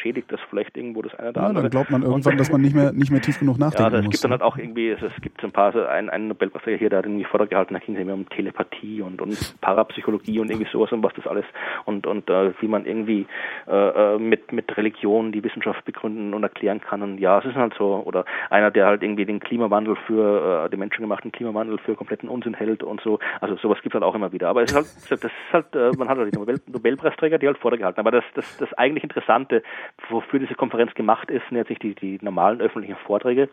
schädigt das vielleicht irgendwo das eine oder ja, andere. Dann glaubt man irgendwann, dass man nicht mehr nicht mehr tief genug nachdenken ja, also es gibt dann halt auch irgendwie, es, es gibt so ein paar, so ein, ein Nobelpreisträger hier, der hat irgendwie Vortrag gehalten, da ging es immer um Telepathie und, und Parapsychologie und irgendwie sowas und was das alles und und äh, wie man irgendwie äh, äh, mit mit Religion die Wissenschaft begründen und erklären kann und ja, es ist halt so oder einer, der halt irgendwie den Klimawandel für äh, den menschengemachten Klimawandel für kompletten Unsinn hält und so, also sowas gibt es halt auch immer wieder. Aber es ist halt, das ist halt, äh, man hat halt die Nobel Nobelpreisträger, die halt gehalten, aber das das das eigentlich Interessante, wofür diese Konferenz gemacht ist, sind jetzt nicht die, die normalen öffentlichen Vorträge,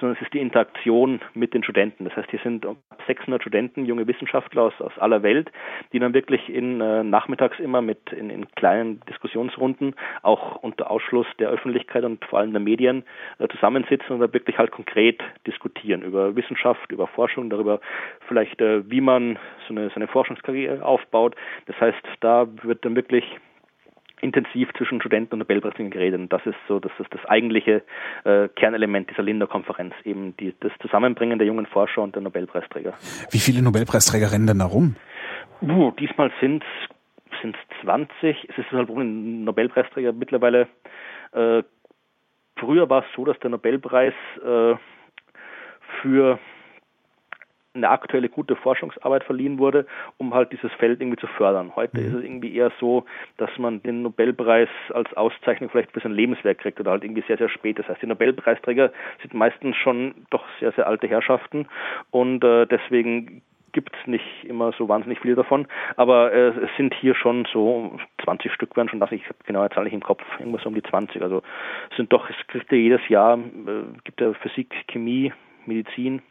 sondern es ist die Interaktion mit den Studenten. Das heißt, hier sind 600 Studenten, junge Wissenschaftler aus, aus aller Welt, die dann wirklich in äh, nachmittags immer mit in, in kleinen Diskussionsrunden, auch unter Ausschluss der Öffentlichkeit und vor allem der Medien, äh, zusammensitzen und da wirklich halt konkret diskutieren über Wissenschaft, über Forschung, darüber vielleicht, äh, wie man so eine, so eine Forschungskarriere aufbaut. Das heißt, da wird dann wirklich intensiv zwischen Studenten und Nobelpreisträgern geredet. Und das ist so, das ist das eigentliche äh, Kernelement dieser Linda-Konferenz, eben die, das Zusammenbringen der jungen Forscher und der Nobelpreisträger. Wie viele Nobelpreisträger rennen denn da rum? Uh, diesmal sind sind es 20. Es ist halt ein Nobelpreisträger mittlerweile. Äh, früher war es so, dass der Nobelpreis äh, für eine aktuelle gute Forschungsarbeit verliehen wurde, um halt dieses Feld irgendwie zu fördern. Heute mhm. ist es irgendwie eher so, dass man den Nobelpreis als Auszeichnung vielleicht für sein Lebenswerk kriegt oder halt irgendwie sehr, sehr spät. Das heißt, die Nobelpreisträger sind meistens schon doch sehr, sehr alte Herrschaften und äh, deswegen gibt es nicht immer so wahnsinnig viele davon, aber äh, es sind hier schon so 20 Stück werden schon das, ich habe genaue Zahl nicht im Kopf, irgendwas um die 20. Also es sind doch, es kriegt ja jedes Jahr, äh, gibt ja Physik, Chemie, Medizin,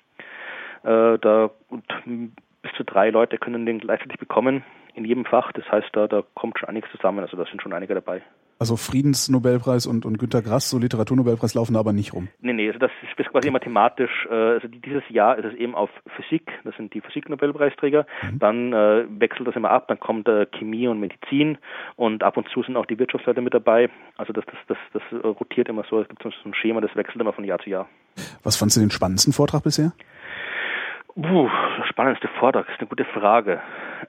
äh, da und bis zu drei Leute können den gleichzeitig bekommen in jedem Fach. Das heißt, da, da kommt schon einiges zusammen. Also da sind schon einige dabei. Also Friedensnobelpreis und, und Günter Grass, so Literaturnobelpreis laufen da aber nicht rum. Nee, nee, also das ist quasi immer thematisch. Äh, also dieses Jahr ist es eben auf Physik, das sind die Physik-Nobelpreisträger. Mhm. Dann äh, wechselt das immer ab, dann kommt äh, Chemie und Medizin und ab und zu sind auch die Wirtschaftsleute mit dabei. Also das, das, das, das rotiert immer so, es gibt so ein Schema, das wechselt immer von Jahr zu Jahr. Was fandst du den spannendsten Vortrag bisher? Puh, spannendste Vortrag, ist eine gute Frage.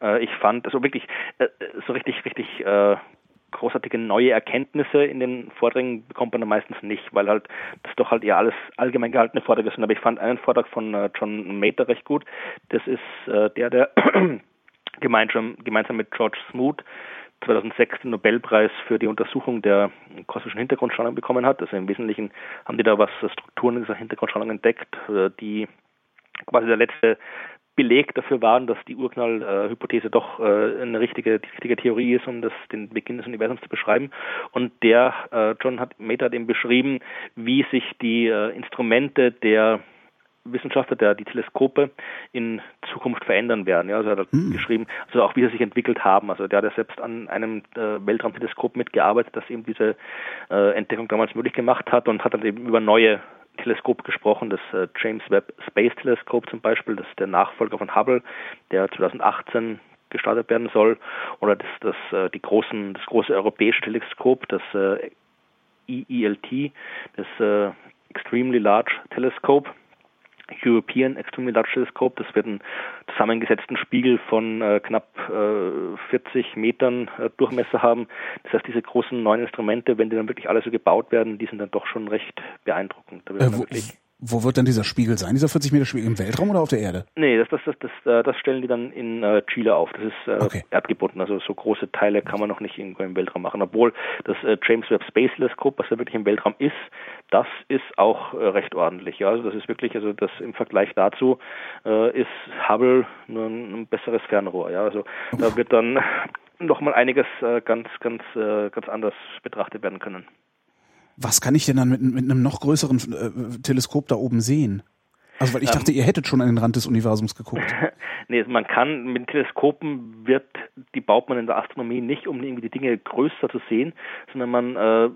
Äh, ich fand also wirklich äh, so richtig, richtig äh, großartige neue Erkenntnisse in den Vorträgen bekommt man dann meistens nicht, weil halt das doch halt eher alles allgemein gehaltene Vorträge sind. Aber ich fand einen Vortrag von äh, John Mater recht gut. Das ist äh, der, der gemeinsam, gemeinsam mit George Smoot 2006 den Nobelpreis für die Untersuchung der kosmischen Hintergrundstrahlung bekommen hat. Also im Wesentlichen haben die da was Strukturen dieser Hintergrundstrahlung entdeckt, äh, die quasi der letzte Beleg dafür waren, dass die Urknall-Hypothese doch äh, eine richtige, die richtige Theorie ist, um das, den Beginn des Universums zu beschreiben. Und der, äh, John hat, Meta hat eben beschrieben, wie sich die äh, Instrumente der Wissenschaftler, der die Teleskope in Zukunft verändern werden. Ja, also er hat hm. geschrieben, also auch wie sie sich entwickelt haben. Also der hat ja selbst an einem äh, Weltraumteleskop mitgearbeitet, das eben diese äh, Entdeckung damals möglich gemacht hat und hat dann eben über neue Teleskop gesprochen, das äh, James Webb Space Telescope zum Beispiel, das ist der Nachfolger von Hubble, der 2018 gestartet werden soll, oder das, das, äh, die großen, das große europäische Teleskop, das äh, EELT, das äh, Extremely Large Telescope, European Extremely Large Telescope. Das wird einen zusammengesetzten Spiegel von äh, knapp äh, 40 Metern äh, Durchmesser haben. Das heißt, diese großen neuen Instrumente, wenn die dann wirklich alle so gebaut werden, die sind dann doch schon recht beeindruckend. Da wird äh, wo, wo wird denn dieser Spiegel sein, dieser 40 Meter Spiegel? Im Weltraum oder auf der Erde? Nee, das, das, das, das, äh, das stellen die dann in äh, Chile auf. Das ist äh, okay. erdgebunden. Also so große Teile kann man noch nicht irgendwo im Weltraum machen. Obwohl das äh, James Webb Space Teleskop, was ja wirklich im Weltraum ist, das ist auch äh, recht ordentlich. Ja, also das ist wirklich, also das im Vergleich dazu äh, ist Hubble nur ein, ein besseres Fernrohr. Ja, also Uff. da wird dann nochmal einiges ganz, ganz, äh, ganz anders betrachtet werden können. Was kann ich denn dann mit, mit einem noch größeren äh, Teleskop da oben sehen? Also weil ich dachte, ähm, ihr hättet schon an den Rand des Universums geguckt. nee, man kann mit Teleskopen wird, die baut man in der Astronomie nicht, um irgendwie die Dinge größer zu sehen, sondern man äh,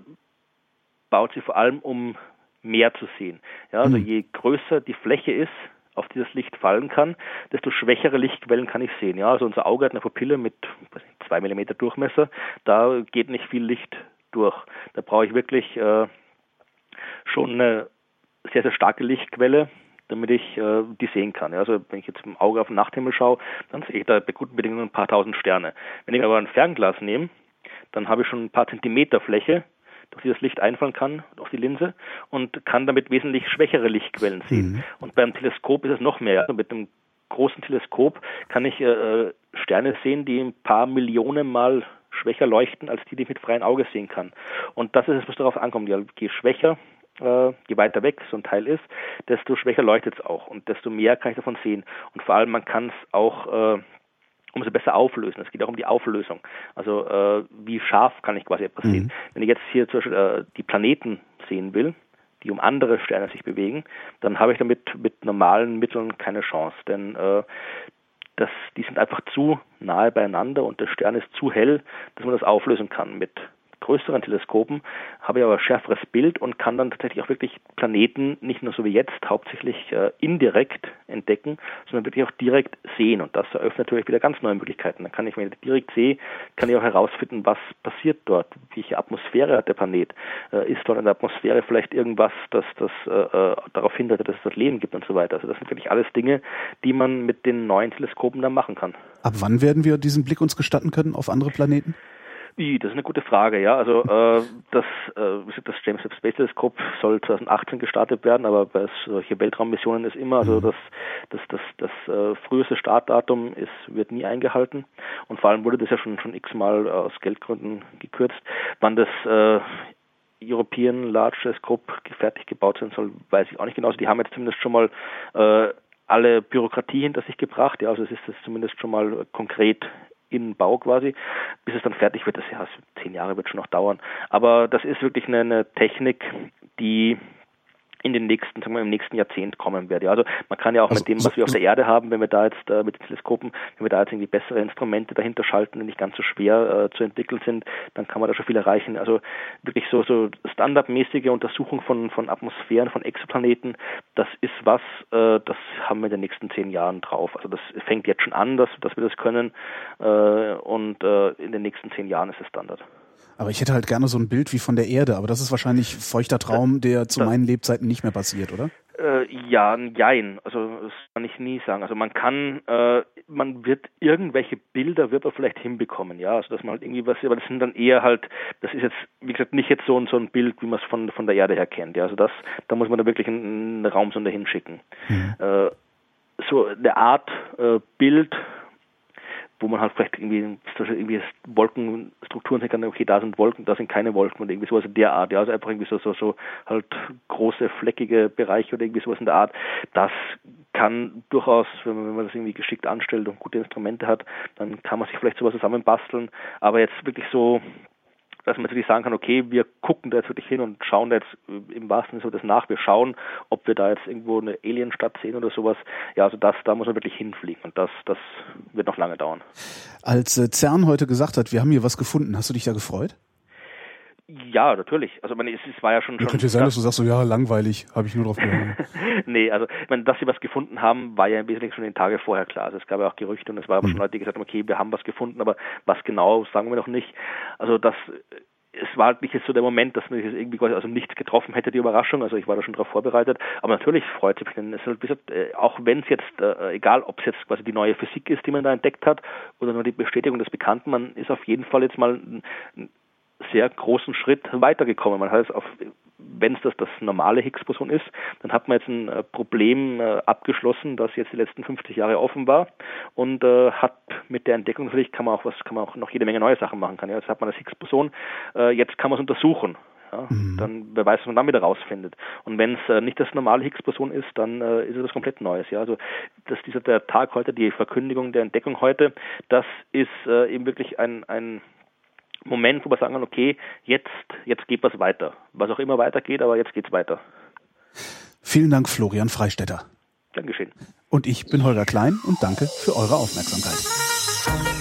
baut sie vor allem, um mehr zu sehen. Ja, also mhm. je größer die Fläche ist, auf die das Licht fallen kann, desto schwächere Lichtquellen kann ich sehen. Ja, also unser Auge hat eine Pupille mit zwei Millimeter Durchmesser, da geht nicht viel Licht durch. Da brauche ich wirklich äh, schon eine sehr, sehr starke Lichtquelle, damit ich äh, die sehen kann. Ja, also wenn ich jetzt mit dem Auge auf den Nachthimmel schaue, dann sehe ich da bei guten Bedingungen ein paar tausend Sterne. Wenn ich aber ein Fernglas nehme, dann habe ich schon ein paar Zentimeter Fläche, durch die das Licht einfallen kann, durch die Linse, und kann damit wesentlich schwächere Lichtquellen sehen. Mhm. Und beim Teleskop ist es noch mehr. Also mit dem großen Teleskop kann ich äh, Sterne sehen, die ein paar Millionen Mal schwächer leuchten als die, die ich mit freiem Auge sehen kann. Und das ist es, was darauf ankommt. Je schwächer, äh, je weiter weg so ein Teil ist, desto schwächer leuchtet es auch und desto mehr kann ich davon sehen. Und vor allem, man kann es auch äh, umso besser auflösen. Es geht auch um die Auflösung. Also äh, wie scharf kann ich quasi etwas mhm. sehen. Wenn ich jetzt hier zum Beispiel äh, die Planeten sehen will, die um andere Sterne sich bewegen, dann habe ich damit mit normalen Mitteln keine Chance. Denn äh, das, die sind einfach zu nahe beieinander und der Stern ist zu hell, dass man das auflösen kann. Mit größeren Teleskopen habe ich aber schärferes Bild und kann dann tatsächlich auch wirklich Planeten nicht nur so wie jetzt hauptsächlich äh, indirekt entdecken, sondern wirklich auch direkt sehen. Und das eröffnet natürlich wieder ganz neue Möglichkeiten. Dann kann ich, wenn ich direkt sehe, kann ich auch herausfinden, was passiert dort, welche Atmosphäre hat der Planet. Äh, ist dort in der Atmosphäre vielleicht irgendwas, das, das äh, äh, darauf hindert, dass es dort Leben gibt und so weiter. Also das sind wirklich alles Dinge, die man mit den neuen Teleskopen dann machen kann. Ab wann werden wir diesen Blick uns gestatten können auf andere Planeten? Wie, das ist eine gute Frage, ja. Also äh, das, äh, das James Webb Space Teleskop soll 2018 gestartet werden, aber bei solchen Weltraummissionen ist immer, also mhm. das, das, das, das äh, früheste Startdatum ist, wird nie eingehalten. Und vor allem wurde das ja schon schon x-mal aus Geldgründen gekürzt. Wann das äh, European Large Telescope fertig gebaut sein soll, weiß ich auch nicht genau. Also die haben jetzt zumindest schon mal äh, alle Bürokratie hinter sich gebracht. Ja, also es ist das zumindest schon mal konkret in Bau quasi. Bis es dann fertig wird, das ja zehn Jahre wird schon noch dauern. Aber das ist wirklich eine, eine Technik, die in den nächsten, sagen wir, im nächsten Jahrzehnt kommen werde. Also man kann ja auch also, mit dem, was wir auf der Erde haben, wenn wir da jetzt äh, mit den Teleskopen, wenn wir da jetzt irgendwie bessere Instrumente dahinter schalten, die nicht ganz so schwer äh, zu entwickeln sind, dann kann man da schon viel erreichen. Also wirklich so so standardmäßige Untersuchung von von Atmosphären, von Exoplaneten, das ist was, äh, das haben wir in den nächsten zehn Jahren drauf. Also das fängt jetzt schon an, dass, dass wir das können äh, und äh, in den nächsten zehn Jahren ist es Standard. Aber ich hätte halt gerne so ein Bild wie von der Erde, aber das ist wahrscheinlich feuchter Traum, der zu meinen Lebzeiten nicht mehr passiert, oder? Äh, ja, jein. Also das kann ich nie sagen. Also man kann, äh, man wird irgendwelche Bilder wird man vielleicht hinbekommen, ja. Also dass man halt irgendwie was, aber das sind dann eher halt, das ist jetzt, wie gesagt, nicht jetzt so, ein so ein Bild, wie man es von von der Erde her kennt. Ja, also das, da muss man da wirklich einen, einen Raumsonde hinschicken. Mhm. Äh, so eine Art äh, Bild wo man halt vielleicht irgendwie, irgendwie Wolkenstrukturen sehen kann, okay, da sind Wolken, da sind keine Wolken und irgendwie sowas in der Art, ja, also einfach irgendwie so, so, so halt große, fleckige Bereiche oder irgendwie sowas in der Art, das kann durchaus, wenn man, wenn man das irgendwie geschickt anstellt und gute Instrumente hat, dann kann man sich vielleicht sowas zusammenbasteln, aber jetzt wirklich so dass man natürlich sagen kann, okay, wir gucken da jetzt wirklich hin und schauen da jetzt äh, im wahrsten Sinne das nach. Wir schauen, ob wir da jetzt irgendwo eine Alienstadt sehen oder sowas. Ja, also das, da muss man wirklich hinfliegen und das, das wird noch lange dauern. Als äh, CERN heute gesagt hat, wir haben hier was gefunden, hast du dich da gefreut? Ja, natürlich. Also man, es, es war ja schon. Ja, könnte ja sein, dass du sagst, so ja, langweilig, habe ich nur drauf gehört. nee, also ich meine, dass sie was gefunden haben, war ja im Wesentlichen schon den Tage vorher klar. Also es gab ja auch Gerüchte und es war aber mhm. schon Leute, die gesagt haben, okay, wir haben was gefunden, aber was genau, sagen wir noch nicht. Also das es war halt nicht so der Moment, dass man sich irgendwie quasi also nichts getroffen hätte, die Überraschung. Also ich war da schon darauf vorbereitet. Aber natürlich freut es mich, denn es ist halt, äh, auch wenn es jetzt, äh, egal ob es jetzt quasi die neue Physik ist, die man da entdeckt hat, oder nur die Bestätigung des Bekannten, man ist auf jeden Fall jetzt mal sehr großen Schritt weitergekommen. Man hat es auf wenn es das das normale Higgs-Boson ist, dann hat man jetzt ein äh, Problem äh, abgeschlossen, das jetzt die letzten 50 Jahre offen war und äh, hat mit der Entdeckung natürlich kann man auch was, kann man auch noch jede Menge neue Sachen machen kann. Ja, jetzt hat man das Higgs-Boson, äh, jetzt kann man es untersuchen. Ja, mhm. Dann wer weiß, was man dann wieder rausfindet. Und wenn es nicht das normale Higgs-Boson ist, dann ist es was komplett Neues. Ja, also dass dieser der Tag heute, die Verkündigung der Entdeckung heute, das ist eben wirklich ein ein Moment, wo wir sagen, okay, jetzt, jetzt geht was weiter. Was auch immer weitergeht, aber jetzt geht's weiter. Vielen Dank, Florian Freistetter. Dankeschön. Und ich bin Holger Klein und danke für eure Aufmerksamkeit.